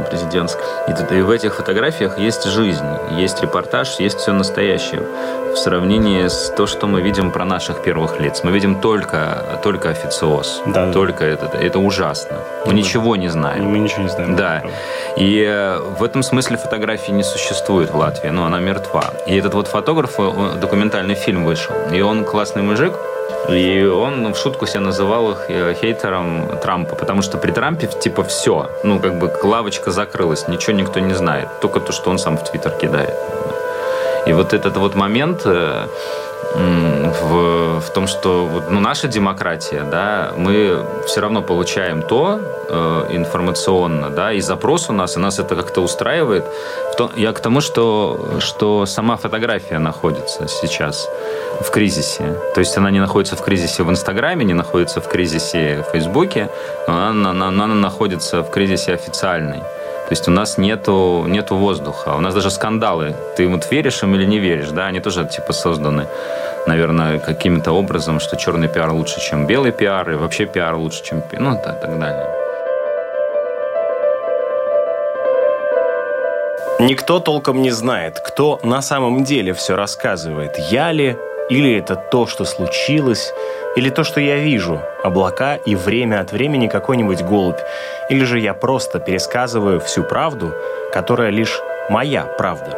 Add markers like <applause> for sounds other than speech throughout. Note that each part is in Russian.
Там, президентской. И, и в этих фотографиях есть жизнь, есть репортаж, есть все настоящее. В сравнении с то, что мы видим про наших первых лиц. Мы видим только, только официоз. Да. Только это. Это ужасно. Мы да. ничего не знаем. Мы ничего не знаем. Да. И э, в этом смысле фотографии не существует в Латвии. Ну, она мертва. И этот вот фотограф, документальный фильм вышел. И он классный мужик, и он в шутку себя называл их э, хейтером Трампа, потому что при Трампе типа все, ну как бы лавочка закрылась, ничего никто не знает, только то, что он сам в Твиттер кидает. И вот этот вот момент э, в, в том, что ну, наша демократия, да, мы все равно получаем то э, информационно, да, и запрос у нас, и нас это как-то устраивает. То, я к тому, что, что сама фотография находится сейчас в кризисе. То есть она не находится в кризисе в Инстаграме, не находится в кризисе в Фейсбуке, но она, она, она находится в кризисе официальной. То есть у нас нету, нету воздуха. У нас даже скандалы. Ты вот веришь им или не веришь, да, они тоже типа созданы, наверное, каким-то образом, что черный пиар лучше, чем белый пиар, и вообще пиар лучше, чем... Ну, и так далее. Никто толком не знает, кто на самом деле все рассказывает. Я ли, или это то, что случилось, или то, что я вижу, облака и время от времени какой-нибудь голубь, или же я просто пересказываю всю правду, которая лишь моя правда.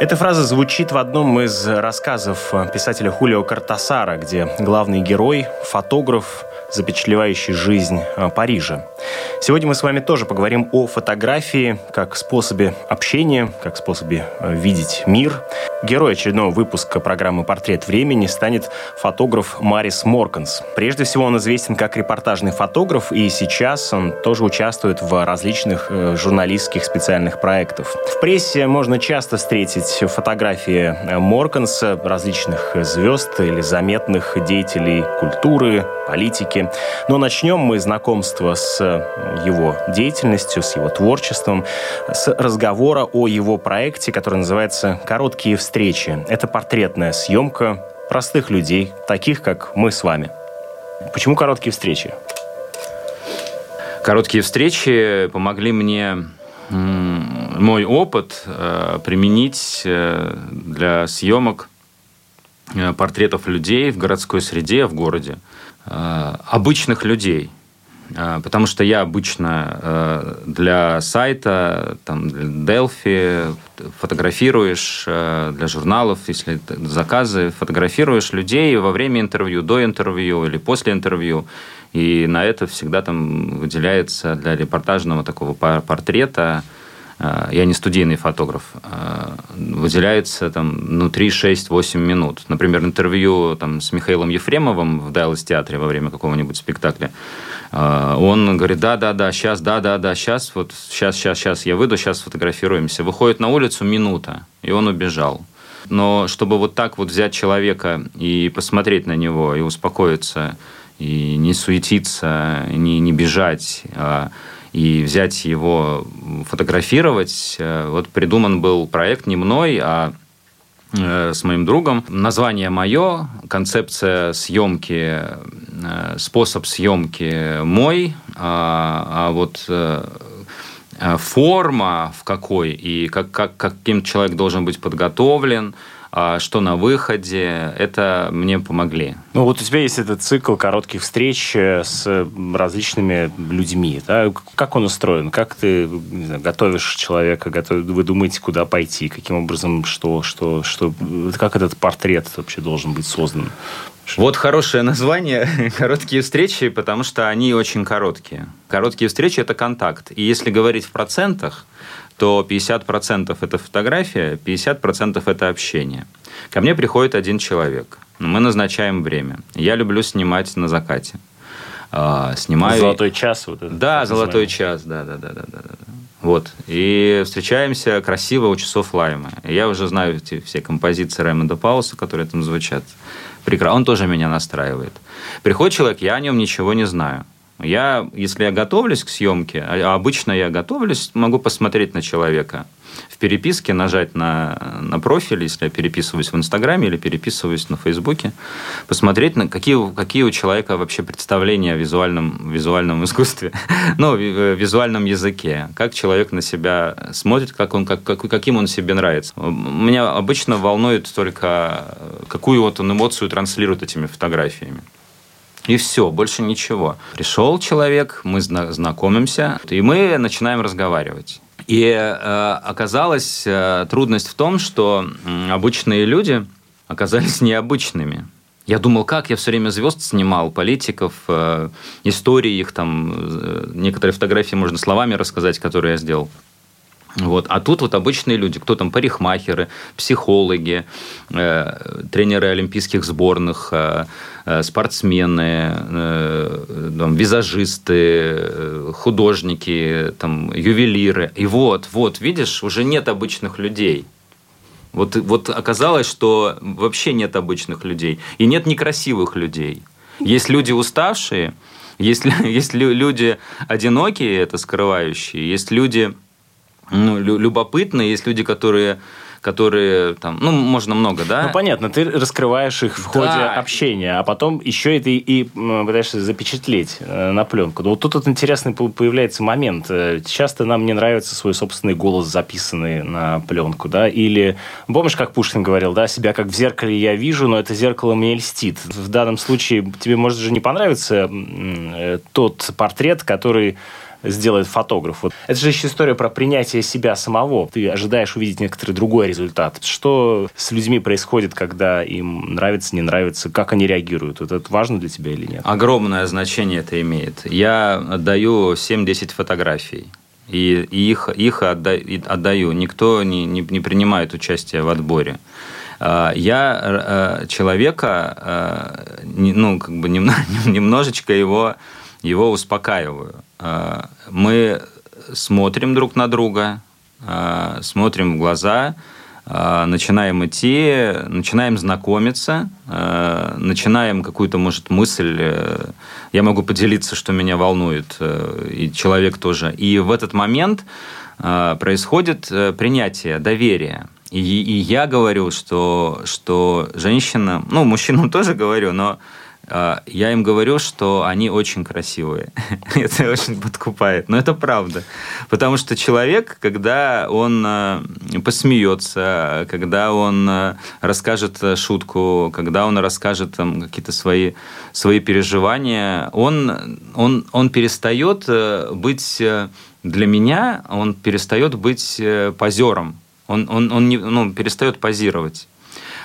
Эта фраза звучит в одном из рассказов писателя Хулио Картасара, где главный герой, фотограф, запечатлевающий жизнь а, Парижа. Сегодня мы с вами тоже поговорим о фотографии как способе общения, как способе а, видеть мир. Герой очередного выпуска программы «Портрет времени» станет фотограф Марис Морканс. Прежде всего он известен как репортажный фотограф, и сейчас он тоже участвует в различных э, журналистских специальных проектах. В прессе можно часто встретить фотографии э, Морканса, различных звезд или заметных деятелей культуры, политики. Но начнем мы знакомство с его деятельностью, с его творчеством, с разговора о его проекте, который называется «Короткие встречи». Это портретная съемка простых людей, таких, как мы с вами. Почему короткие встречи? Короткие встречи помогли мне мой опыт э, применить э, для съемок э, портретов людей в городской среде, в городе. Э, обычных людей. Э, потому что я обычно э, для сайта, там, для Delphi фотографируешь, для журналов, если заказы, фотографируешь людей во время интервью, до интервью или после интервью. И на это всегда там выделяется для репортажного такого портрета я не студийный фотограф, э, выделяется там внутри 6-8 минут. Например, интервью там, с Михаилом Ефремовым в Дайлас театре во время какого-нибудь спектакля. Э, он говорит, да-да-да, сейчас, да-да-да, сейчас, вот сейчас, сейчас, сейчас я выйду, сейчас сфотографируемся. Выходит на улицу минута, и он убежал. Но чтобы вот так вот взять человека и посмотреть на него, и успокоиться, и не суетиться, не, не бежать, а и взять его фотографировать. Э, вот придуман был проект не мной, а э, с моим другом. Название мое, концепция съемки, э, способ съемки мой, а, а вот форма в какой и как, как, каким человек должен быть подготовлен – что на выходе, это мне помогли. Ну вот у тебя есть этот цикл коротких встреч э, с различными людьми. Да? Как он устроен? Как ты знаю, готовишь человека? Готов... Вы думаете, куда пойти? Каким образом, что, что, что... Как этот портрет вообще должен быть создан? Вот хорошее название <laughs> «Короткие встречи», потому что они очень короткие. Короткие встречи – это контакт. И если говорить в процентах, то 50% это фотография, 50% это общение. Ко мне приходит один человек. Мы назначаем время. Я люблю снимать на закате. А, снимаю... Золотой час. Вот это, да, золотой час, да, да, да, да, да. Вот. И встречаемся красиво у часов Лайма. Я уже знаю эти все композиции Раймонда Пауса, которые там звучат. Прекрасно. Он тоже меня настраивает. Приходит человек, я о нем ничего не знаю. Я, если я готовлюсь к съемке, а обычно я готовлюсь, могу посмотреть на человека в переписке, нажать на, на профиль, если я переписываюсь в Инстаграме или переписываюсь на Фейсбуке, посмотреть, на какие, какие у человека вообще представления о визуальном, визуальном искусстве, <laughs> ну, в визуальном языке, как человек на себя смотрит, как он, как, как, каким он себе нравится. Меня обычно волнует только, какую вот он эмоцию транслирует этими фотографиями. И все, больше ничего. Пришел человек, мы знакомимся, и мы начинаем разговаривать. И э, оказалась э, трудность в том, что э, обычные люди оказались <laughs> необычными. Я думал, как я все время звезд снимал, политиков, э, истории их, там, э, некоторые фотографии можно словами рассказать, которые я сделал. Вот. А тут вот обычные люди, кто там парикмахеры, психологи, э, тренеры олимпийских сборных, э, э спортсмены, э, там, визажисты, э, художники, там, ювелиры. И вот, вот, видишь, уже нет обычных людей. Вот, вот оказалось, что вообще нет обычных людей. И нет некрасивых людей. Есть люди уставшие, есть, <laughs> есть люди одинокие, это скрывающие, есть люди ну, любопытно. Есть люди, которые которые там, ну, можно много, да? Ну, понятно, ты раскрываешь их в ходе да. общения, а потом еще это и, и пытаешься запечатлеть э, на пленку. Но вот тут вот интересный появляется момент. Э, часто нам не нравится свой собственный голос, записанный на пленку, да, или, помнишь, как Пушкин говорил, да, себя как в зеркале я вижу, но это зеркало мне льстит. В данном случае тебе может же не понравиться э, тот портрет, который сделает фотограф. Вот. Это же еще история про принятие себя самого. Ты ожидаешь увидеть некоторый другой результат. Что с людьми происходит, когда им нравится, не нравится, как они реагируют? Это важно для тебя или нет? Огромное значение это имеет. Я отдаю 7-10 фотографий. И, их, их отдаю. Никто не, не, не принимает участие в отборе а, я э, человека, э, ну, как бы <laughs> немножечко его, его успокаиваю. А, мы смотрим друг на друга, а, смотрим в глаза, а, начинаем идти, начинаем знакомиться, начинаем какую-то, может, мысль, э, я могу поделиться, что меня волнует, э, и человек тоже. И в этот момент происходит э, принятие, доверие. И, и я говорю, что, что женщина, ну, мужчинам <laughs> тоже говорю, но я им говорю, что они очень красивые. <laughs> это очень подкупает. Но это правда. Потому что человек, когда он а, посмеется, когда он а, расскажет шутку, когда он расскажет там, какие-то свои, свои переживания, он, он, он перестает э, быть э, для меня, он перестает быть э, позером. Он, он, он не, ну, перестает позировать.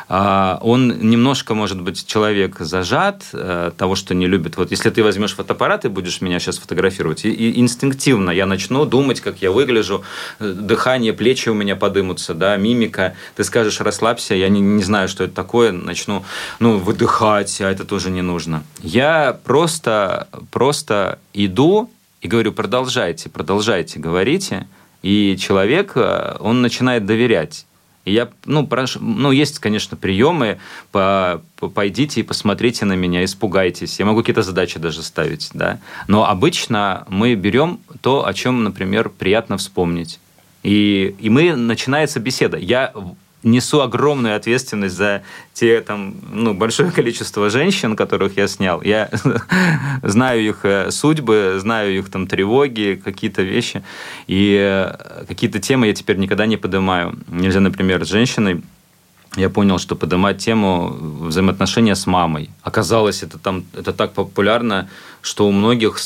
А, он немножко, может быть, человек зажат э, того, что не любит. Вот если ты возьмешь фотоаппарат и будешь меня сейчас фотографировать, и инстинктивно я начну думать, как я выгляжу, э, дыхание, плечи у меня подымутся, да, мимика. Ты скажешь, расслабься, я не, не знаю, что это такое, начну, ну, выдыхать, а это тоже не нужно. Я просто, просто иду и говорю, продолжайте, продолжайте, говорите, и человек, э, он начинает доверять. Я, ну, прошу, ну, есть, конечно, приемы, по, по, пойдите и посмотрите на меня, испугайтесь. Я могу какие-то задачи даже ставить, да. Но обычно мы берем то, о чем, например, приятно вспомнить. И, и мы начинается беседа. Я несу огромную ответственность за те там, ну, большое количество женщин, которых я снял. Я <laughs> знаю их э, судьбы, знаю их там тревоги, какие-то вещи. И э, какие-то темы я теперь никогда не поднимаю. Нельзя, например, с женщиной я понял, что поднимать тему взаимоотношения с мамой. Оказалось, это там это так популярно, что у многих,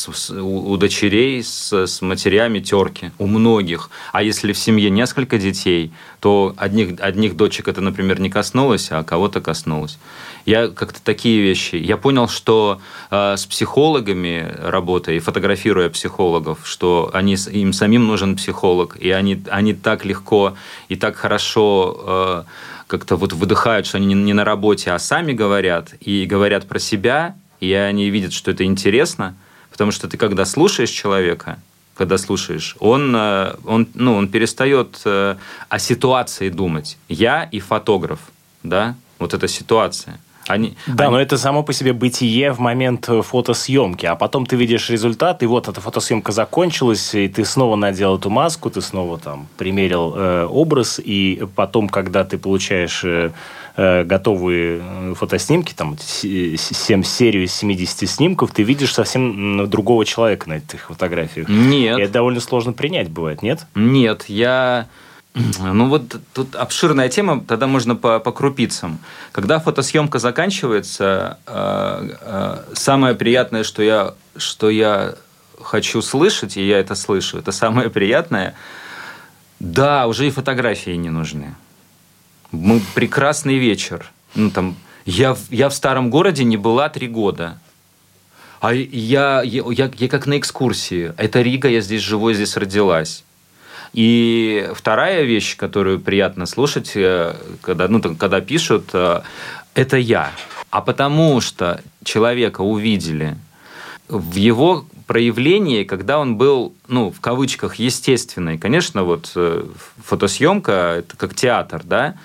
у дочерей с, с матерями терки. У многих. А если в семье несколько детей, то одних, одних дочек это, например, не коснулось, а кого-то коснулось. Я как-то такие вещи. Я понял, что э, с психологами работая и фотографируя психологов, что они, им самим нужен психолог, и они, они так легко и так хорошо... Э, как-то вот выдыхают, что они не на работе, а сами говорят, и говорят про себя, и они видят, что это интересно, потому что ты когда слушаешь человека, когда слушаешь, он, э, он, ну, он перестает э, о ситуации думать. Я и фотограф, да, вот эта ситуация – они, да, они... но это само по себе бытие в момент э, фотосъемки, а потом ты видишь результат, и вот эта фотосъемка закончилась, и ты снова надел эту маску, ты снова там примерил э, образ, и потом, когда ты получаешь э, э готовые э, фотоснимки, там 7 серию из 70 снимков, ты видишь совсем другого человека на этих фотографиях. Нет. И это довольно сложно принять бывает, нет? Нет, я ну вот тут обширная тема, тогда можно по, по крупицам. Когда фотосъемка заканчивается, э, э, самое приятное, что я, что я хочу слышать, и я это слышу, это самое приятное, да, уже и фотографии не нужны. Мы прекрасный вечер. Ну, там, я, я в старом городе не была три года. А я, я, я, я как на экскурсии. Это Рига, я здесь живу, я здесь родилась. И вторая вещь, которую приятно слушать, э, когда, ну, когда пишут, э, это я. А потому что человека увидели в его проявлении, когда он был, ну, в кавычках, естественный. Конечно, вот э, фотосъемка – это как театр, да?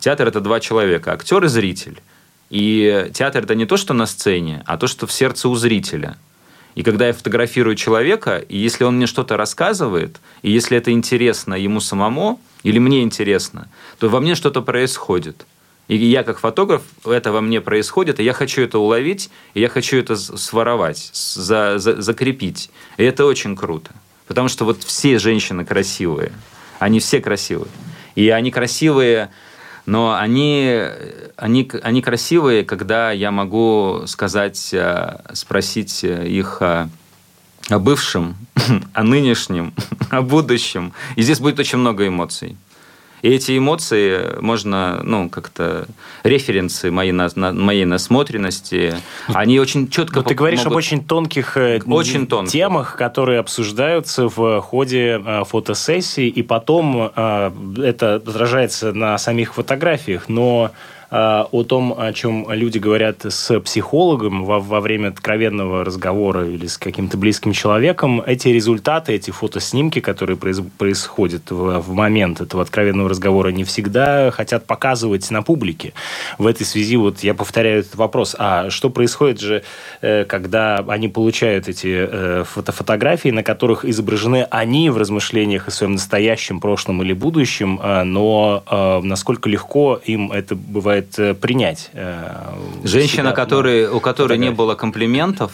Театр – это два человека, актер и зритель. И театр – это не то, что на сцене, а то, что в сердце у зрителя – и когда я фотографирую человека, и если он мне что-то рассказывает, и если это интересно ему самому, или мне интересно, то во мне что-то происходит. И я как фотограф, это во мне происходит, и я хочу это уловить, и я хочу это своровать, за, за, закрепить. И это очень круто. Потому что вот все женщины красивые. Они все красивые. И они красивые но они, они, они красивые, когда я могу сказать, э, спросить их о, о бывшем, <laughs> о нынешнем, <laughs> о будущем. И здесь будет очень много эмоций. И эти эмоции можно, ну, как-то референсы моей, на, на, моей насмотренности, они очень четко... Но ты говоришь могут... об очень тонких, э, очень тонких. темах, которые обсуждаются в ходе э, фотосессии, и потом э, это отражается на самих фотографиях, но о том, о чем люди говорят с психологом во, во время откровенного разговора или с каким-то близким человеком, эти результаты, эти фотоснимки, которые произ, происходят в, в момент этого откровенного разговора, не всегда хотят показывать на публике. В этой связи вот я повторяю этот вопрос. А что происходит же, э, когда они получают эти э, фото фотографии, на которых изображены они в размышлениях о своем настоящем, прошлом или будущем, но насколько легко им это бывает стоит э, принять. Э, Женщина, который, у которой не было комплиментов,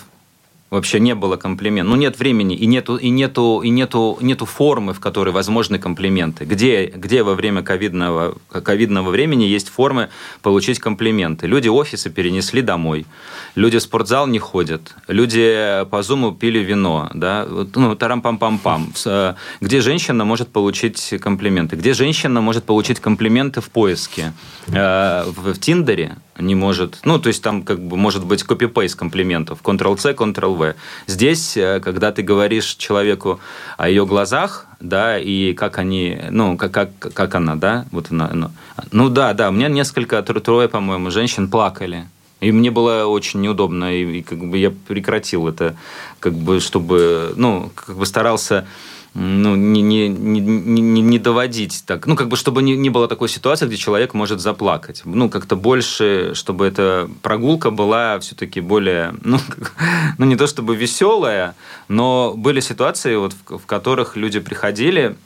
вообще не было комплиментов. Ну, нет времени и нету, и нету, и нету, нету формы, в которой возможны комплименты. Где, где во время ковидного, ковидного времени есть формы получить комплименты? Люди офисы перенесли домой, люди в спортзал не ходят, люди по зуму пили вино, да, ну, тарам-пам-пам-пам. Э, где женщина может получить комплименты? Где женщина может получить комплименты в поиске? Э, в Тиндере не может, ну, то есть там как бы может быть копипейст комплиментов, Ctrl-C, Ctrl-V. Здесь, э, когда ты говоришь человеку о ее глазах, да, и как они, ну, как, как, как она, да, вот она, ну, ну да, да, у меня несколько, трое, по-моему, женщин плакали. И мне было очень неудобно, и, и как бы я прекратил это, как бы, чтобы, ну, как бы старался ну, не, не, не, не, не доводить так. Ну, как бы, чтобы не, не было такой ситуации, где человек может заплакать. Ну, как-то больше, чтобы эта прогулка была все-таки более, ну, <laughs> ну, не то чтобы веселая, но были ситуации, вот, в, в которых люди приходили,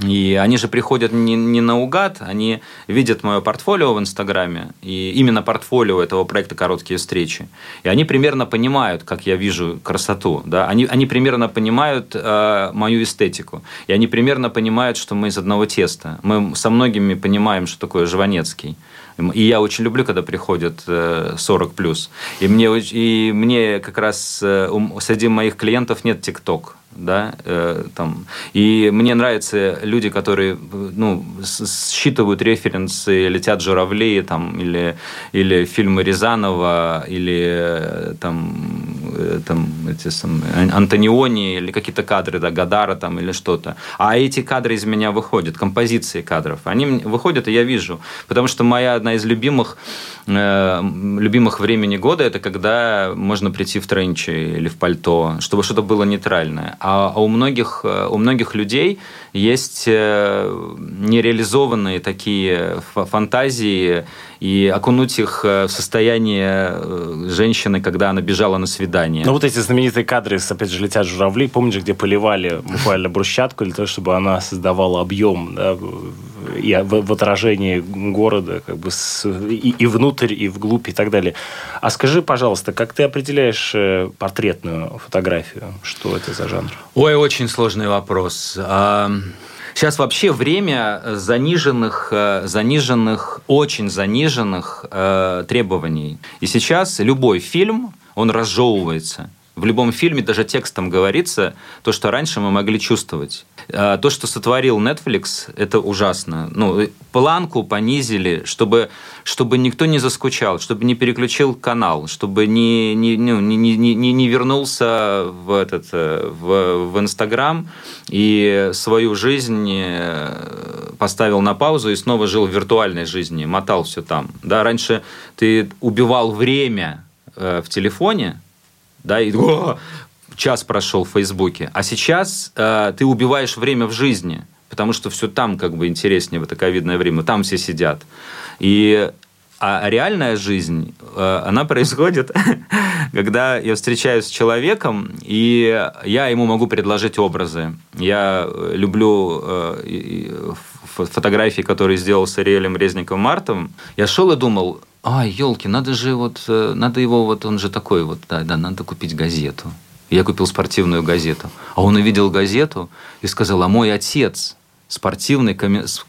И они же приходят не, не наугад, они видят мое портфолио в Инстаграме, и именно портфолио этого проекта «Короткие встречи». И они примерно понимают, как я вижу красоту. Да? Они, они примерно понимают э, мою эстетику. И они примерно понимают, что мы из одного теста. Мы со многими понимаем, что такое Жванецкий. И я очень люблю, когда приходят 40 плюс. И мне, и мне как раз э, среди моих клиентов нет ТикТок да, э, там. И мне нравятся люди, которые, ну, считывают референсы, летят журавли, там, или, или фильмы Рязанова, или э, там, э, там эти самые, Антониони, или какие-то кадры, да, Гадара, там, или что-то. А эти кадры из меня выходят, композиции кадров. Они выходят, и я вижу. Потому что моя одна из любимых, э, любимых времени года, это когда можно прийти в тренче или в пальто, чтобы что-то было нейтральное. А, а у многих, э, у многих людей есть э, нереализованные такие фантазии, и окунуть их э, в состояние женщины, когда она бежала на свидание. Ну, вот эти знаменитые кадры, опять же, «Летят журавли», помнишь, где поливали буквально брусчатку для того, чтобы она создавала объем да, и в, в отражении города, как бы с, и, и внутрь, и вглубь, и так далее. А скажи, пожалуйста, как ты определяешь портретную фотографию? Что это за жанр? Ой, очень сложный вопрос. Сейчас вообще время заниженных, э, заниженных, очень заниженных э, требований. И сейчас любой фильм, он разжевывается – в любом фильме даже текстом говорится то, что раньше мы могли чувствовать. А, то, что сотворил Netflix, это ужасно. Ну, планку понизили, чтобы, чтобы никто не заскучал, чтобы не переключил канал, чтобы не, не, ну, не, не, не, не вернулся в, этот, э, в, в Инстаграм и свою жизнь э, поставил на паузу и снова жил в виртуальной жизни, мотал все там. Да, раньше ты убивал время э, в телефоне, да, и <laughs> час прошел в Фейсбуке. А сейчас э, ты убиваешь время в жизни, потому что все там как бы интереснее в это ковидное время, там все сидят. И а реальная жизнь, э, она происходит, <laughs> когда я встречаюсь с человеком, и я ему могу предложить образы. Я люблю э, фотографии, которые сделал с Ариэлем Резниковым Мартом. Я шел и думал, а, елки, надо же вот, э, надо его, вот он же такой вот, да, да, надо купить газету. Я купил спортивную газету. А он увидел газету и сказал, а мой отец спортивный,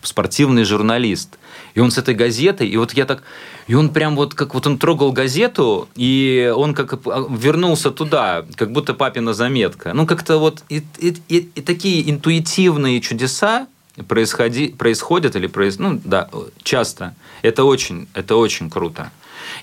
спортивный журналист. И он с этой газетой, и вот я так, и он прям вот, как вот он трогал газету, и он как а, вернулся туда, как будто папина заметка. Ну, как-то вот и, и, и, и такие интуитивные чудеса, происходи, происходят или проис, ну да, часто. Это очень, это очень круто.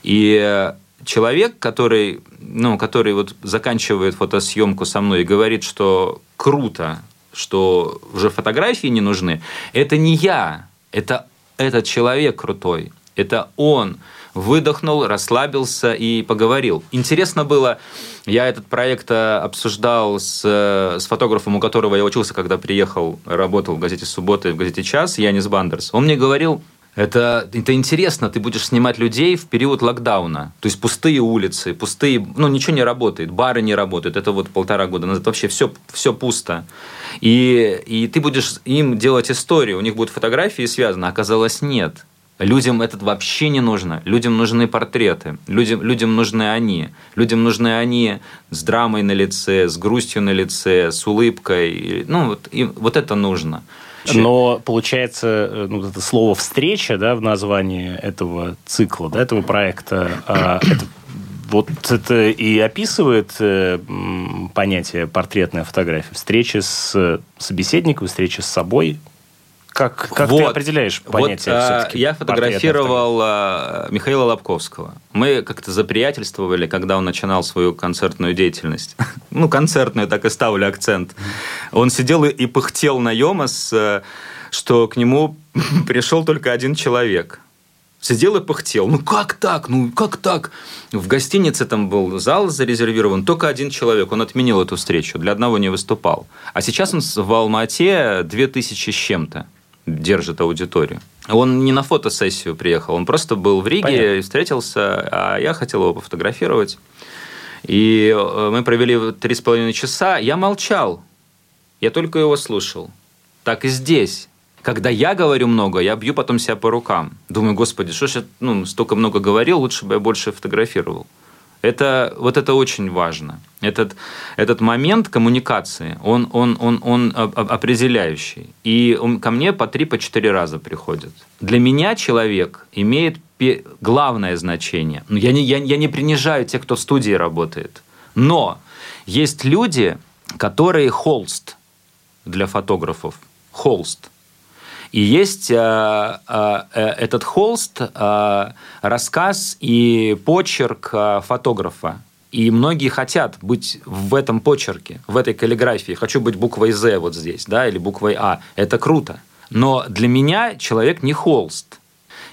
И человек, который, ну, который вот заканчивает фотосъемку со мной и говорит, что круто, что уже фотографии не нужны, это не я, это этот человек крутой, это он выдохнул, расслабился и поговорил. Интересно было, я этот проект э, обсуждал с, э, с фотографом, у которого я учился, когда приехал, работал в газете «Суббота» и в газете «Час», Янис Бандерс. Он мне говорил, это, это интересно, ты будешь снимать людей в период локдауна. То есть пустые улицы, пустые, ну ничего не работает, бары не работают. Это вот полтора года назад вообще все, все пусто. И, и ты будешь им делать историю, у них будут фотографии связаны, оказалось нет. Людям это вообще не нужно. Людям нужны портреты. Людям, людям нужны они. Людям нужны они с драмой на лице, с грустью на лице, с улыбкой. Ну, вот, им, вот это нужно. Но получается, э, ну, это слово встреча, да, в названии этого цикла, да, этого проекта, а, это вот это и описывает э, понятие портретная фотография. Встреча с собеседником, встреча с собой, как, как вот, ты определяешь понятие вот, все-таки? Я фотографировал а, Михаила Лобковского. Мы как-то заприятельствовали, когда он начинал свою концертную деятельность. <laughs> ну, концертную, так и ставлю акцент. Он сидел и пыхтел на Йомас, э, что к нему <laughs> пришел только один человек. Сидел и пыхтел. Ну как так? Ну как так? В гостинице там был зал зарезервирован, только один человек. Он отменил эту встречу, для одного не выступал. А сейчас он в Алмате 2000 с чем-то держит аудиторию. Он не на фотосессию приехал, он просто был в Риге Понятно. и встретился, а я хотел его пофотографировать. И э, мы провели три с половиной часа. Я молчал, я только его слушал. так и здесь. Когда я говорю много, я бью потом себя по рукам. Думаю, господи, что ж я ну, столько много говорил, лучше бы я больше фотографировал. Это, вот это очень важно. Этот, этот момент коммуникации, он, он, он, он определяющий. И он ко мне по три, по четыре раза приходит. Для меня человек имеет главное значение. Ну, я не, я, я не принижаю тех, кто в студии работает. Но есть люди, которые холст для фотографов. Холст. И есть э, э, э, этот холст, э, рассказ и почерк э, фотографа. И многие хотят быть в этом почерке, в этой каллиграфии. Хочу быть буквой «З» вот здесь, да, или буквой «А». Это круто. Но для меня человек не холст.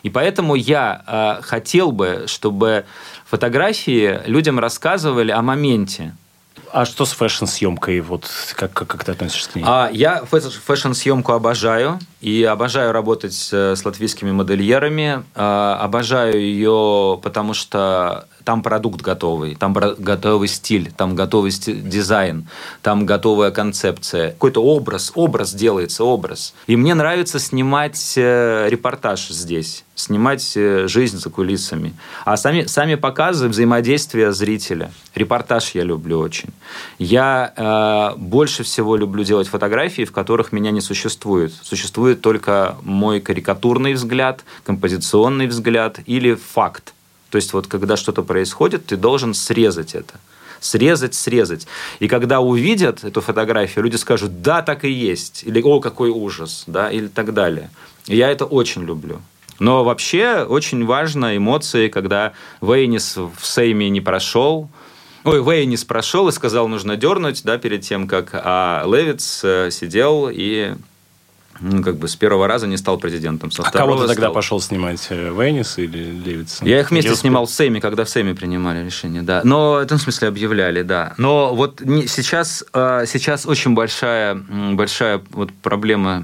И поэтому я э, хотел бы, чтобы фотографии людям рассказывали о моменте, а что с фэшн-съемкой? Вот как, как, как ты относишься к ней? А, я фэшн-съемку обожаю. И обожаю работать с латвийскими модельерами. А, обожаю ее, потому что там продукт готовый, там готовый стиль, там готовый дизайн, там готовая концепция. Какой-то образ, образ делается, образ. И мне нравится снимать э, репортаж здесь, снимать э, жизнь за кулисами. А сами, сами показы, взаимодействие зрителя. Репортаж я люблю очень. Я э, больше всего люблю делать фотографии, в которых меня не существует. Существует только мой карикатурный взгляд, композиционный взгляд или факт то есть вот когда что-то происходит, ты должен срезать это. Срезать, срезать. И когда увидят эту фотографию, люди скажут, да, так и есть. Или, о, какой ужас, да, или так далее. И я это очень люблю. Но вообще очень важно эмоции, когда Вейнис в Сейме не прошел, Ой, Вейнис прошел и сказал, нужно дернуть, да, перед тем, как а Левиц э, сидел и ну, как бы с первого раза не стал президентом. Со а кого ты тогда стал... пошел снимать? Э, Вейнис или Левица? Я их вместе снимал в Сейме, когда в Сейме принимали решение, да. Но, в этом смысле, объявляли, да. Но вот сейчас, а, сейчас очень большая, большая вот проблема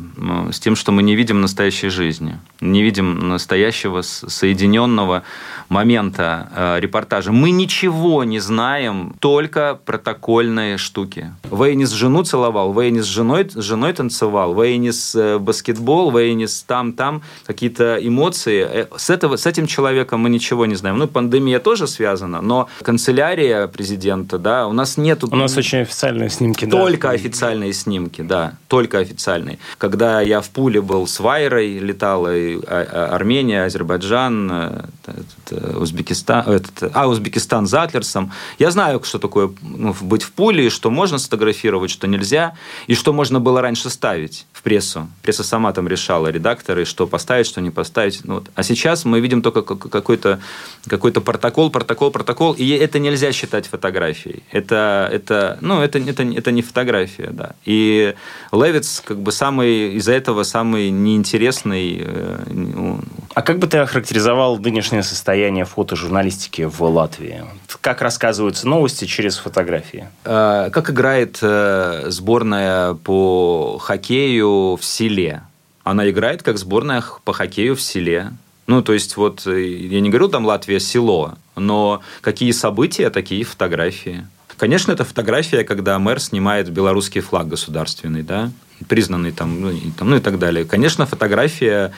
с тем, что мы не видим настоящей жизни. Не видим настоящего соединенного момента а, репортажа. Мы ничего не знаем, только протокольные штуки. Вейнис жену целовал, Вейнис с женой, с женой танцевал, Вейнис э, баскетбол, Вейнис там-там, какие-то эмоции. Э, с, этого, с этим человеком мы ничего не знаем. Ну, пандемия тоже связана, но канцелярия президента, да, у нас нет... У нас очень официальные снимки, да. Только официальные снимки, да, только официальные. Когда я в Пуле был с Вайрой, летала и а, а, Армения, Азербайджан, э, Узбекистан, этот, а, Узбекистан за Атлерсом. Я знаю, что такое ну, быть в Пуле, что можно сфотографировать, что нельзя, и что можно было раньше ставить в прессу. Пресса сама там решала, редакторы, что поставить, что не поставить. Ну, вот. А сейчас мы видим только какой-то какой протокол, протокол, протокол, и это нельзя считать фотографией. Это, это, ну, это, это, это не фотография, да. И Левиц как бы самый, из-за этого самый неинтересный. Э, а как бы ты охарактеризовал нынешнее состояние фотожурналистики в Латвии? Как рассказываются новости через фотографии? Э, как играет э, сборная по хоккею в селе? Она играет как сборная по хоккею в селе. Ну, то есть, вот, э, я не говорю там Латвия село, но какие события, такие фотографии. Конечно, это фотография, когда мэр снимает белорусский флаг государственный, да, признанный там, ну, и, там, ну и так далее. Конечно, фотография,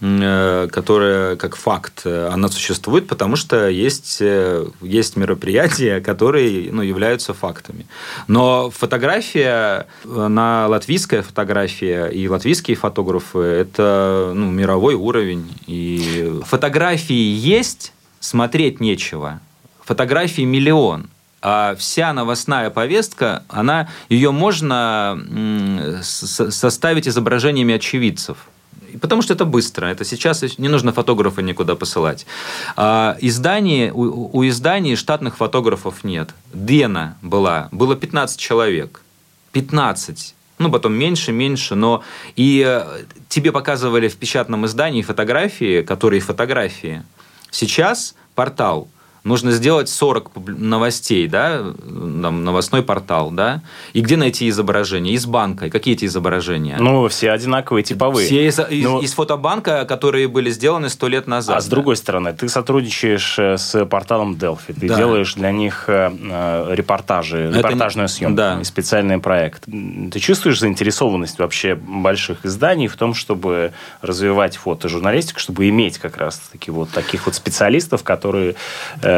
э, которая как факт, она существует, потому что есть, э, есть мероприятия, которые ну, являются фактами. Но фотография, на латвийская фотография и латвийские фотографы – это ну, мировой уровень. И фотографии есть, смотреть нечего. Фотографий миллион – а вся новостная повестка, она, ее можно составить изображениями очевидцев. Потому что это быстро. Это сейчас не нужно фотографа никуда посылать. А изданий, у, у изданий штатных фотографов нет. Дена была. Было 15 человек. 15 ну, потом меньше, меньше, но и э, тебе показывали в печатном издании фотографии, которые фотографии. Сейчас портал нужно сделать 40 новостей, да, там, новостной портал, да, и где найти изображения? Из банка. И какие эти изображения? Ну, все одинаковые, типовые. Все из, из, ну, из фотобанка, которые были сделаны сто лет назад. А с другой стороны, ты сотрудничаешь э, с порталом Delphi, ты да. делаешь для них э, э, репортажи, Это репортажную не... съемку, да. специальный проект. Ты чувствуешь заинтересованность вообще больших изданий в том, чтобы развивать фотожурналистику, чтобы иметь как раз-таки вот таких вот специалистов, которые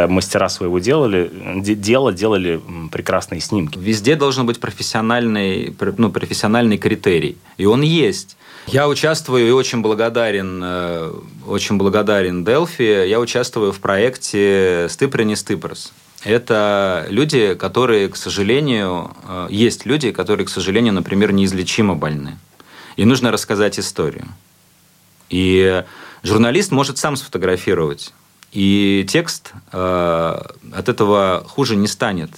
мастера своего делали, дела делали прекрасные снимки. Везде должен быть профессиональный, ну, профессиональный критерий. И он есть. Я участвую и очень благодарен, э, очень благодарен Delphi. Я участвую в проекте «Стыпры не стыпрос». Это люди, которые, к сожалению, э, есть люди, которые, к сожалению, например, неизлечимо больны. И нужно рассказать историю. И журналист может сам сфотографировать и текст э, от этого хуже не станет.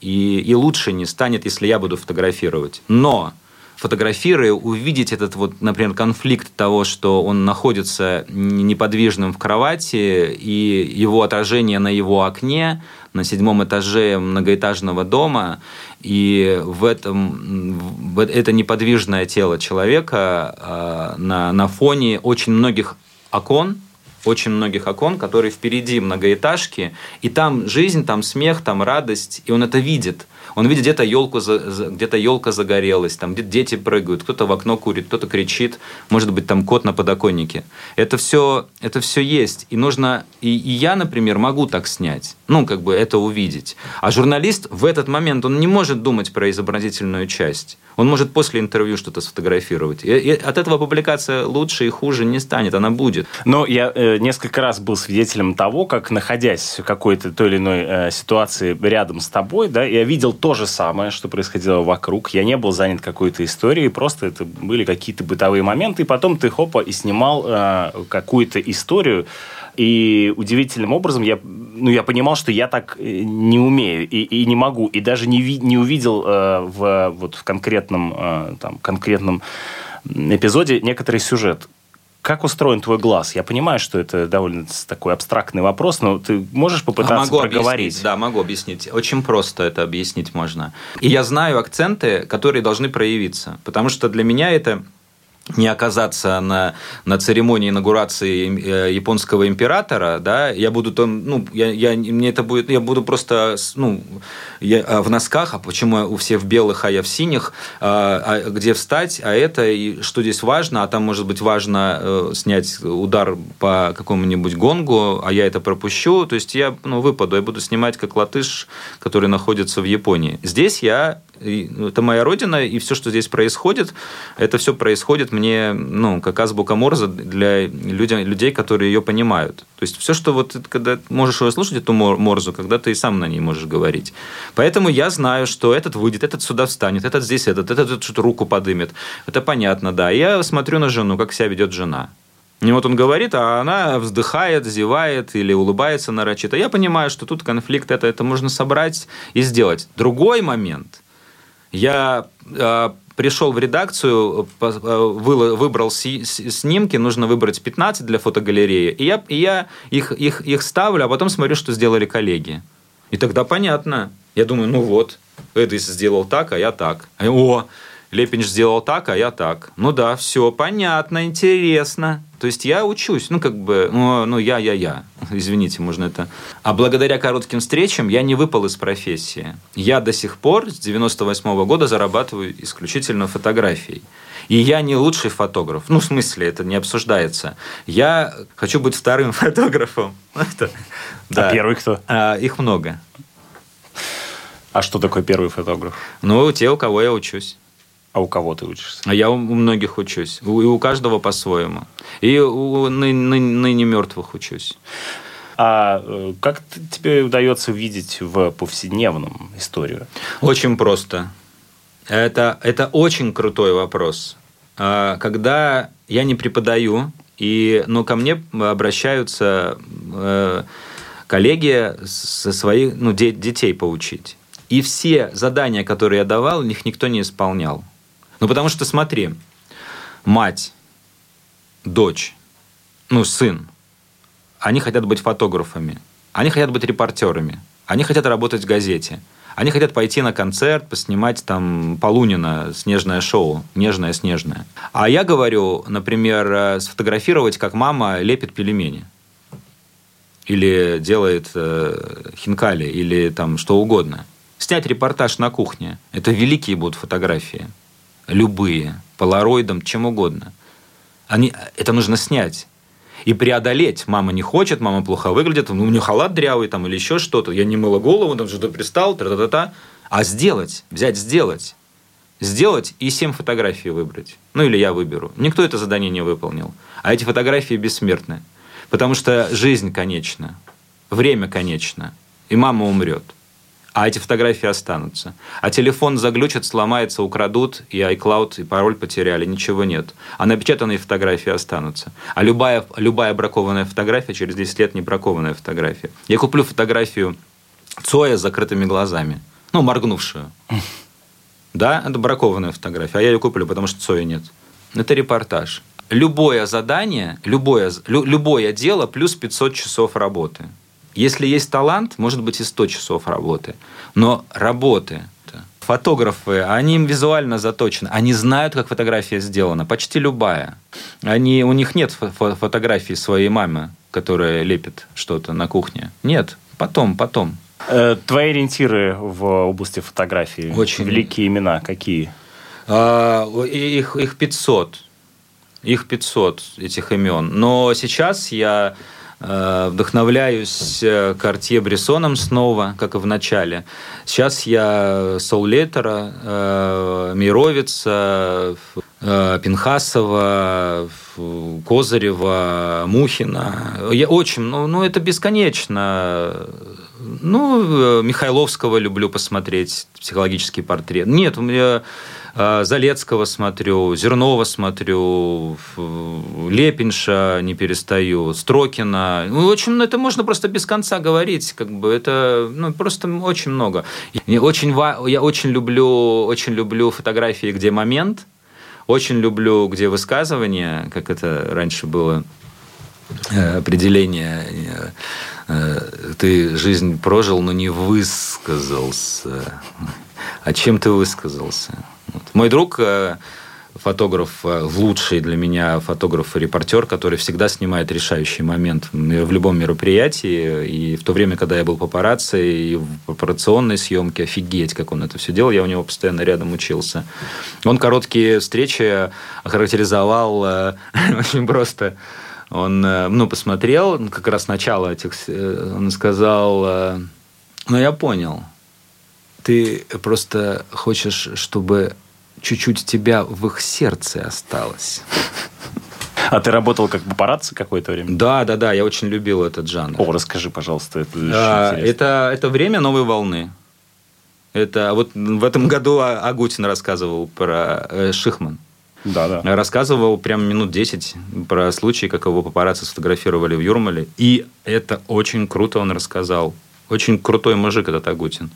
И, и лучше не станет, если я буду фотографировать. Но фотографируя, увидеть этот вот, например, конфликт того, что он находится неподвижным в кровати, и его отражение на его окне, на седьмом этаже многоэтажного дома, и в этом в это неподвижное тело человека э, на, на фоне очень многих окон, очень многих окон, которые впереди многоэтажки, и там жизнь, там смех, там радость, и он это видит. Он видит, где-то елку, где-то елка загорелась, там где-то дети прыгают, кто-то в окно курит, кто-то кричит, может быть, там кот на подоконнике. Это все, это все есть. И нужно, и, и я, например, могу так снять, ну, как бы это увидеть. А журналист в этот момент, он не может думать про изобразительную часть. Он может после интервью что-то сфотографировать. И, и от этого публикация лучше и хуже не станет, она будет. Но я э, несколько раз был свидетелем того, как, находясь в какой-то той или иной э, ситуации рядом с тобой, да, я видел то же самое, что происходило вокруг. Я не был занят какой-то историей, просто это были какие-то бытовые моменты, и потом ты хопа и снимал э, какую-то историю, и удивительным образом я, ну, я понимал, что я так э, не умею и, и не могу. И даже не, ви, не увидел э, в, вот, в конкретном, э, там, конкретном эпизоде некоторый сюжет. Как устроен твой глаз? Я понимаю, что это довольно такой абстрактный вопрос, но ты можешь попытаться могу проговорить? Да, могу объяснить. Очень просто это объяснить можно. И я знаю акценты, которые должны проявиться, потому что для меня это не оказаться на, на церемонии инаугурации э, японского императора, да, я буду там, ну, я, я, мне это будет, я буду просто, ну, я а, в носках, а почему у всех в белых, а я в синих, а, а где встать, а это, и что здесь важно, а там, может быть, важно э, снять удар по какому-нибудь гонгу, а я это пропущу, то есть я, ну, выпаду, я буду снимать как латыш, который находится в Японии. Здесь я ну, это моя родина, и все, что здесь происходит, это все происходит мне, ну, как азбука Морзе для людей, людей, которые ее понимают. То есть все, что вот, когда можешь ее слушать, эту Морзу, когда ты и сам на ней можешь говорить. Поэтому я знаю, что этот выйдет, этот сюда встанет, этот здесь этот, этот что-то руку подымет. Это понятно, да. Я смотрю на жену, как себя ведет жена. И вот он говорит, а она вздыхает, зевает или улыбается нарочито. Я понимаю, что тут конфликт, это, это можно собрать и сделать. Другой момент – я э, пришел в редакцию, э, выбрал снимки, нужно выбрать 15 для фотогалереи, и я, и я их, их, их ставлю, а потом смотрю, что сделали коллеги. И тогда понятно. Я думаю, ну вот, это сделал так, а я так. О, Лепинч сделал так, а я так. Ну да, все понятно, интересно. То есть я учусь, ну как бы, ну, ну я, я, я. <laughs> Извините, можно это. А благодаря коротким встречам я не выпал из профессии. Я до сих пор с 98 -го года зарабатываю исключительно фотографией. И я не лучший фотограф. Ну, в смысле, это не обсуждается. Я хочу быть вторым <laughs> фотографом. Это, да. А первый кто? А, их много. А что такое первый фотограф? Ну, те, у кого я учусь. А у кого ты учишься? А я у многих учусь. И у каждого по-своему. И у ныне, ныне мертвых учусь. А э, как тебе удается видеть в повседневном историю? Очень просто. Это, это очень крутой вопрос. А, когда я не преподаю, и, но ко мне обращаются э, коллеги со своих ну, детей поучить. И все задания, которые я давал, их никто не исполнял. Ну, потому что, смотри, мать, дочь, ну, сын, они хотят быть фотографами. Они хотят быть репортерами. Они хотят работать в газете. Они хотят пойти на концерт, поснимать там Полунина, снежное шоу, нежное-снежное. А я говорю, например, э, сфотографировать, как мама лепит пельмени. Или делает э, хинкали, или там что угодно. Снять репортаж на кухне. Это великие будут фотографии. Любые. Полароидом, чем угодно. Они, это нужно снять и преодолеть. Мама не хочет, мама плохо выглядит, ну, у нее халат дрявый там, или еще что-то, я не мыла голову, там что-то пристал, та-та-та. А сделать, взять, сделать. Сделать и семь фотографий выбрать. Ну, или я выберу. Никто это задание не выполнил. А эти фотографии бессмертны. Потому что жизнь конечна, время конечно, и мама умрет а эти фотографии останутся. А телефон заглючат, сломается, украдут, и iCloud, и пароль потеряли, ничего нет. А напечатанные фотографии останутся. А любая, любая бракованная фотография через 10 лет не бракованная фотография. Я куплю фотографию Цоя с закрытыми глазами, ну, моргнувшую. Да, это бракованная фотография, а я ее куплю, потому что Цоя нет. Это репортаж. Любое задание, любое, любое дело плюс 500 часов работы – если есть талант, может быть и 100 часов работы. Но работы, фотографы, они визуально заточены. Они знают, как фотография сделана. Почти любая. Они, у них нет фо фотографии своей мамы, которая лепит что-то на кухне. Нет. Потом, потом. Э, твои ориентиры в области фотографии? Очень. Великие имена какие? А, их, их 500. Их 500, этих имен. Но сейчас я вдохновляюсь Картье Брессоном снова, как и в начале. Сейчас я Соулетера, э, Мировица, э, Пинхасова, Козырева, Мухина. Я очень, ну, ну это бесконечно. Ну, Михайловского люблю посмотреть, психологический портрет. Нет, у меня Залецкого смотрю, Зернова смотрю, Лепинша не перестаю, Строкина. Ну, очень, это можно просто без конца говорить, как бы это ну, просто очень много. Я очень, я очень люблю, очень люблю фотографии, где момент, очень люблю, где высказывание, как это раньше было э, определение э, ты жизнь прожил, но не высказался. А чем ты высказался? Вот. Мой друг э, фотограф, э, лучший для меня фотограф и репортер, который всегда снимает решающий момент в любом мероприятии. И в то время, когда я был папарацци и в операционной съемке, офигеть, как он это все делал, я у него постоянно рядом учился. Он короткие встречи охарактеризовал э, <laughs> очень просто. Он ну, посмотрел как раз начало этих... Он сказал, ну, я понял, ты просто хочешь, чтобы чуть-чуть тебя в их сердце осталось. А ты работал как папарацци какое-то время? Да, да, да, я очень любил этот жанр. О, расскажи, пожалуйста, это а, это, это время новой волны. Это вот в этом году а, Агутин рассказывал про э, Шихман. Да, да. Рассказывал прям минут 10 про случай, как его папарацци сфотографировали в Юрмале. И это очень круто он рассказал. Очень крутой мужик этот Агутин.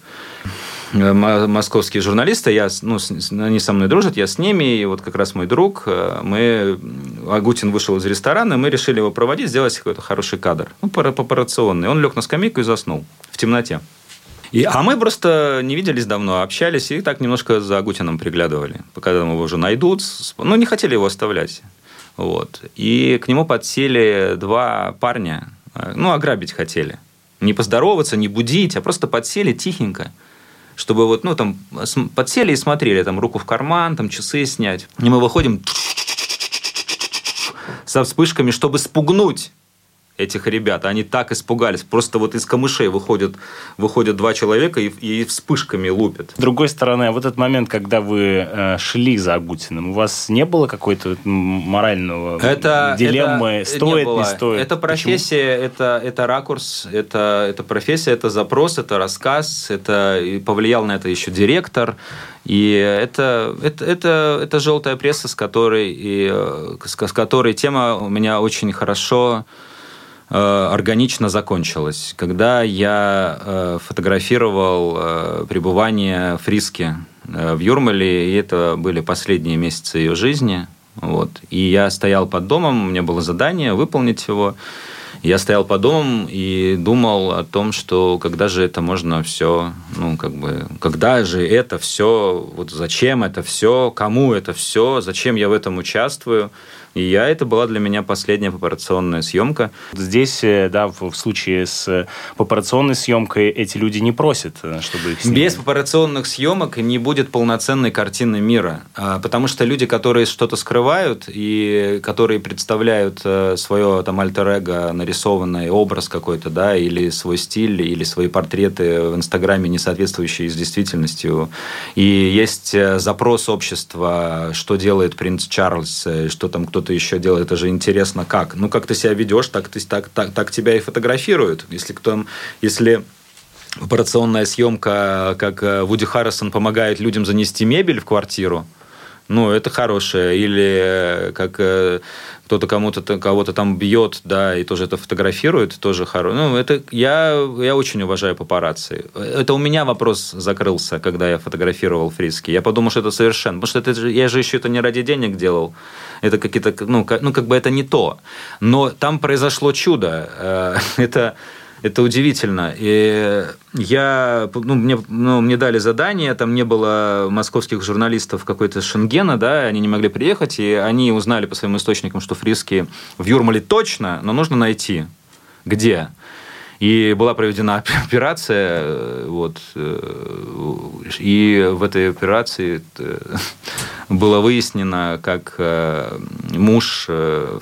Э, московские журналисты, я, ну, они со мной дружат, я с ними, и вот как раз мой друг, э, мы, Агутин вышел из ресторана, мы решили его проводить, сделать какой-то хороший кадр, ну, попарационный. Он лег на скамейку и заснул в темноте. И, а мы просто не виделись давно, общались и так немножко за Агутином приглядывали. Пока его уже найдут, ну, не хотели его оставлять. Вот. И к нему подсели два парня, э, ну, ограбить хотели. Не поздороваться, не будить, а просто подсели тихенько чтобы вот, ну, там, подсели и смотрели, там, руку в карман, там, часы снять. И мы выходим со вспышками, чтобы спугнуть этих ребят. Они так испугались. Просто вот из камышей выходят, выходят два человека и, и вспышками лупят. С другой стороны, а вот этот момент, когда вы э, шли за Агутиным, у вас не было какой-то морального это, дилеммы, это стоит, не, не стоит? Это профессия, это, это ракурс, это, это профессия, это запрос, это рассказ, это и повлиял на это еще директор. И это, это, это, это желтая пресса, с которой, и, э, с, с которой тема у меня очень хорошо органично закончилась, когда я э, фотографировал э, пребывание Фриски в Юрмале, и это были последние месяцы ее жизни. Вот. И я стоял под домом, у меня было задание выполнить его. Я стоял по домам и думал о том, что когда же это можно все, ну, как бы, когда же это все, вот зачем это все, кому это все, зачем я в этом участвую. И я, это была для меня последняя папарационная съемка. Здесь, э, да, в, случае с папарационной съемкой эти люди не просят, э, чтобы их снимали. Без папарационных съемок не будет полноценной картины мира. А, потому что люди, которые что-то скрывают и которые представляют э, свое там альтер-эго, нарисованный образ какой-то, да, или свой стиль, или свои портреты в Инстаграме, не соответствующие с действительностью. И есть запрос общества, что делает принц Чарльз, что там кто кто-то еще делает, это же интересно как. Ну, как ты себя ведешь, так, ты, так, так, так тебя и фотографируют. Если, кто, если операционная съемка, как э, Вуди Харрисон помогает людям занести мебель в квартиру, ну, это хорошее. Или э, как э, кто-то кому-то кого-то там бьет, да, и тоже это фотографирует, тоже хорошо. Ну, это я, я очень уважаю папарацци. Это у меня вопрос закрылся, когда я фотографировал фриски. Я подумал, что это совершенно... Потому что это, я же еще это не ради денег делал. Это какие-то... Ну, как, ну, как бы это не то. Но там произошло чудо. Э, <laughs> это это удивительно. И я, ну, мне, ну, мне дали задание, там не было московских журналистов какой-то Шенгена, да, они не могли приехать, и они узнали по своим источникам, что фриски в Юрмале точно, но нужно найти. Где? И была проведена операция, вот, э, и в этой операции э, <laughs> было выяснено, как э, муж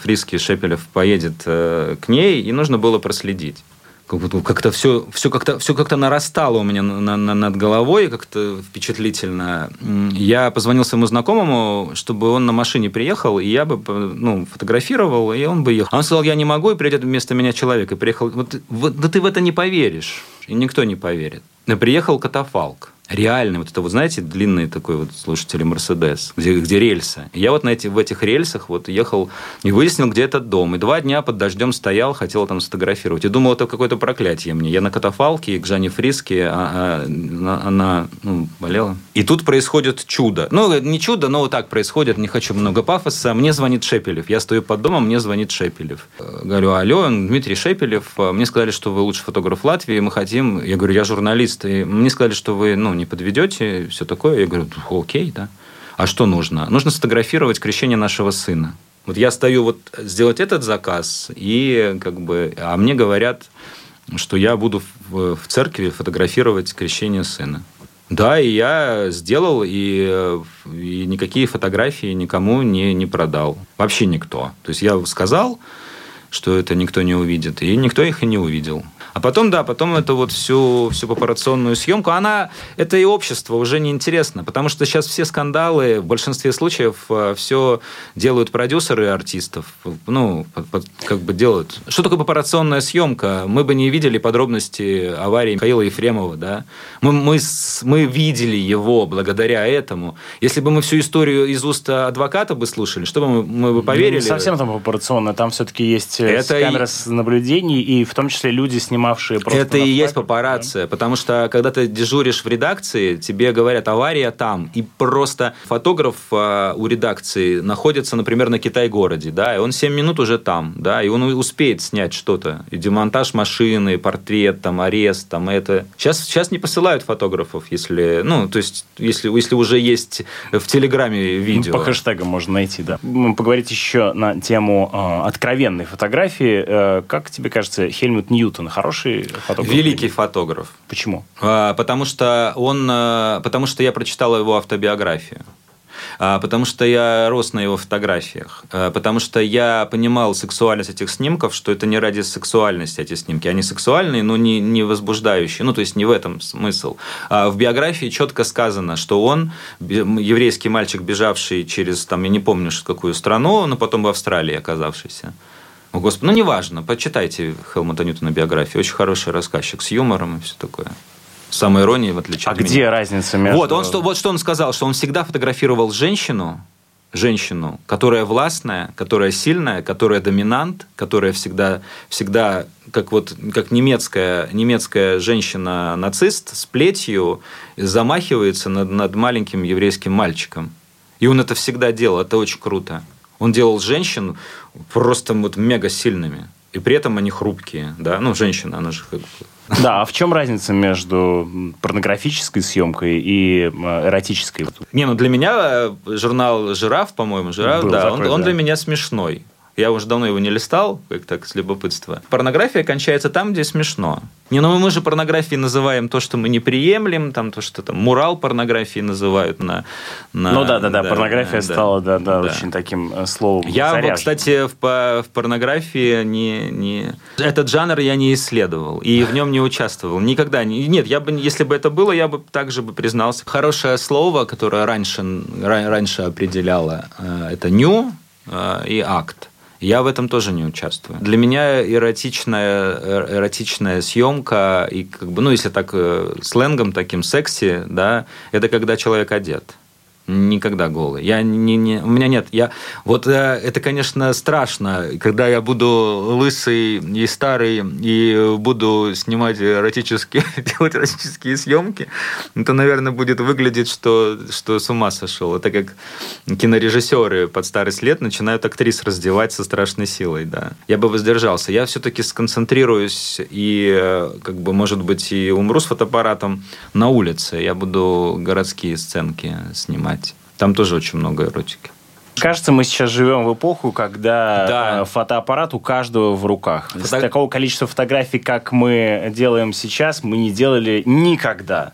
Фриски Шепелев поедет к ней, и нужно было проследить как-то все, все как-то все как-то нарастало у меня на, на, над головой, как-то впечатлительно. Я позвонил своему знакомому, чтобы он на машине приехал, и я бы ну, фотографировал, и он бы ехал. А он сказал, я не могу, и придет вместо меня человек. И приехал. Вот, вот, да ты в это не поверишь. И никто не поверит. Приехал катафалк реальный, вот это вот, знаете, длинный такой вот, слушатели, Мерседес, где, где рельсы. Я вот на эти, в этих рельсах вот ехал и выяснил, где этот дом. И два дня под дождем стоял, хотел там сфотографировать. И думал, это какое-то проклятие мне. Я на катафалке к Жанне Фриске, а, а, она ну, болела. И тут происходит чудо. Ну, не чудо, но вот так происходит. Не хочу много пафоса. Мне звонит Шепелев. Я стою под домом, мне звонит Шепелев. Говорю, алло, Дмитрий Шепелев. Мне сказали, что вы лучший фотограф Латвии, мы хотим... Я говорю, я журналист. И мне сказали, что вы, ну, не подведете, все такое. Я говорю, окей, да. А что нужно? Нужно сфотографировать крещение нашего сына. Вот я стою вот сделать этот заказ, и как бы, а мне говорят, что я буду в, в церкви фотографировать крещение сына. Да, и я сделал, и, и никакие фотографии никому не, не продал. Вообще никто. То есть я сказал, что это никто не увидит, и никто их и не увидел. А потом, да, потом это вот всю, всю папарационную съемку, она, это и общество уже не интересно, потому что сейчас все скандалы, в большинстве случаев э, все делают продюсеры артистов, ну, как бы делают. Что такое папарационная съемка? Мы бы не видели подробности аварии Михаила Ефремова, да? Мы, мы, мы видели его благодаря этому. Если бы мы всю историю из уст адвоката бы слушали, что бы мы, мы бы поверили? Не совсем там папарационная, там все-таки есть э, это камеры и... наблюдений, и в том числе люди снимают снимавшие просто... Это и есть папарация, да? потому что когда ты дежуришь в редакции, тебе говорят авария там, и просто фотограф э, у редакции находится, например, на Китай-городе, да, и он 7 минут уже там, да, и он успеет снять что-то, и демонтаж машины, портрет, там, арест, там, это... Сейчас, сейчас не посылают фотографов, если, ну, то есть, если, если уже есть в Телеграме видео. Ну, по хэштегам можно найти, да. Поговорить еще на тему э, откровенной фотографии. Э, как тебе кажется, Хельмут Ньютон хороший хороший фотограф? Великий фотограф. Почему? А, потому что он, а, потому что я прочитал его автобиографию. А, потому что я рос на его фотографиях, потому что я понимал сексуальность этих снимков, что это не ради сексуальности эти снимки, они сексуальные, но не, не возбуждающие, ну то есть не в этом смысл. В биографии четко сказано, что он еврейский мальчик, бежавший через, там, я не помню, какую страну, но потом в Австралии оказавшийся. О, Господи, ну неважно, почитайте Хелмута Ньютона биографию. Очень хороший рассказчик с юмором и все такое. Самой иронией, в отличие а от меня. А где разница между... Вот, он, что, вот что он сказал, что он всегда фотографировал женщину, женщину, которая властная, которая сильная, которая доминант, которая всегда, всегда как вот как немецкая, немецкая женщина-нацист с плетью замахивается над, над маленьким еврейским мальчиком. И он это всегда делал, это очень круто. Он делал женщин просто вот мега сильными. и при этом они хрупкие, да, ну, женщина, она же как бы... Да, а в чем разница между порнографической съемкой и э, эротической? Не, ну для меня э, журнал «Жираф», по-моему, «Жираф», Был да, он, он для меня смешной. Я уже давно его не листал, как так, с любопытства. Порнография кончается там, где смешно. Не, ну мы же порнографией называем то, что мы не приемлем, там то, что там мурал порнографии называют на... на ну да, да, да, порнография да, стала, да, да, да, очень таким э, словом Я, заряжен. кстати, в, по, в порнографии не, не... Этот жанр я не исследовал и в нем не участвовал. Никогда не... Нет, я бы, если бы это было, я бы также бы признался. Хорошее слово, которое раньше, раньше определяло, э, это «ню» э, и «акт». Я в этом тоже не участвую. Для меня эротичная, эротичная съемка, и как бы, ну, если так э, сленгом таким секси, да, это когда человек одет. Никогда голый. Я не, не, у меня нет. Я, вот э, это, конечно, страшно, когда я буду лысый и старый и буду снимать эротические, <laughs> делать эротические съемки, это, наверное, будет выглядеть, что, что с ума сошел. Это как кинорежиссеры под старость лет начинают актрис раздевать со страшной силой, да. Я бы воздержался. Я все-таки сконцентрируюсь и, э, как бы, может быть, и умру с фотоаппаратом на улице. Я буду городские сценки снимать. Там тоже очень много эротики. Кажется, мы сейчас живем в эпоху, когда да. Э, фотоаппарат у каждого в руках. Фото... Такого количества фотографий, как мы делаем сейчас, мы не делали никогда.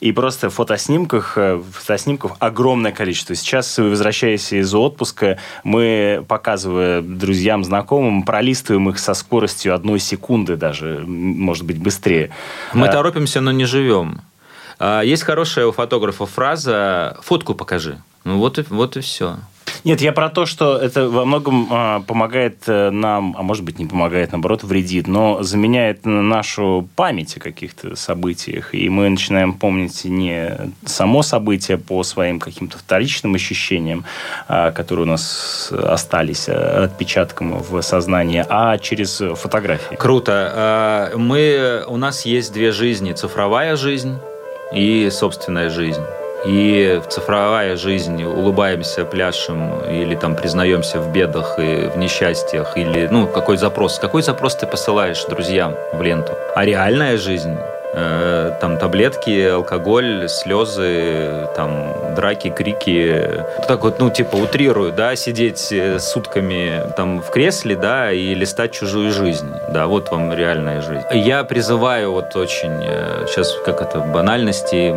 И просто в фотоснимках, э, фотоснимков огромное количество. Сейчас, возвращаясь из отпуска, мы, показывая друзьям, знакомым, пролистываем их со скоростью одной секунды даже, может быть, быстрее. Мы а... торопимся, но не живем. А, есть хорошая у фотографа фраза «фотку покажи». Ну вот и, вот и все. Нет, я про то, что это во многом а, помогает э, нам, а может быть не помогает, наоборот, вредит, но заменяет нашу память о каких-то событиях, и мы начинаем помнить не само событие по своим каким-то вторичным ощущениям, а, которые у нас остались э, отпечатком в сознании, а через фотографии. Круто. Мы, у нас есть две жизни. Цифровая жизнь и собственная жизнь. И в цифровая жизнь улыбаемся, пляшем или там признаемся в бедах и в несчастьях, или ну какой запрос, какой запрос ты посылаешь друзьям в ленту. А реальная жизнь Э, там таблетки, алкоголь, слезы, там драки, крики. Так вот, ну, типа, утрирую, да, сидеть э, сутками там в кресле, да, и листать чужую жизнь. Да, вот вам реальная жизнь. Я призываю вот очень, сейчас э, как это, банальности,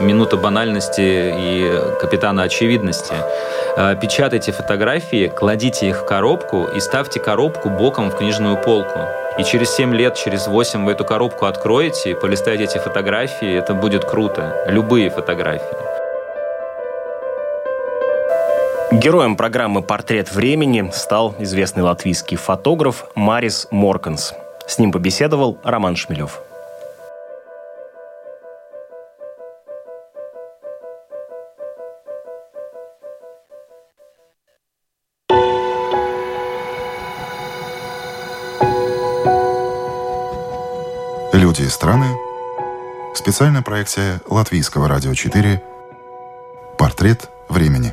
минута банальности и капитана очевидности. Печатайте фотографии, кладите их в коробку и ставьте коробку боком в книжную полку. И через 7 лет, через 8 вы эту коробку откроете полистаете эти фотографии, это будет круто. Любые фотографии. Героем программы «Портрет времени» стал известный латвийский фотограф Марис Морканс. С ним побеседовал Роман Шмелев. Специальная проекция Латвийского радио 4. Портрет времени.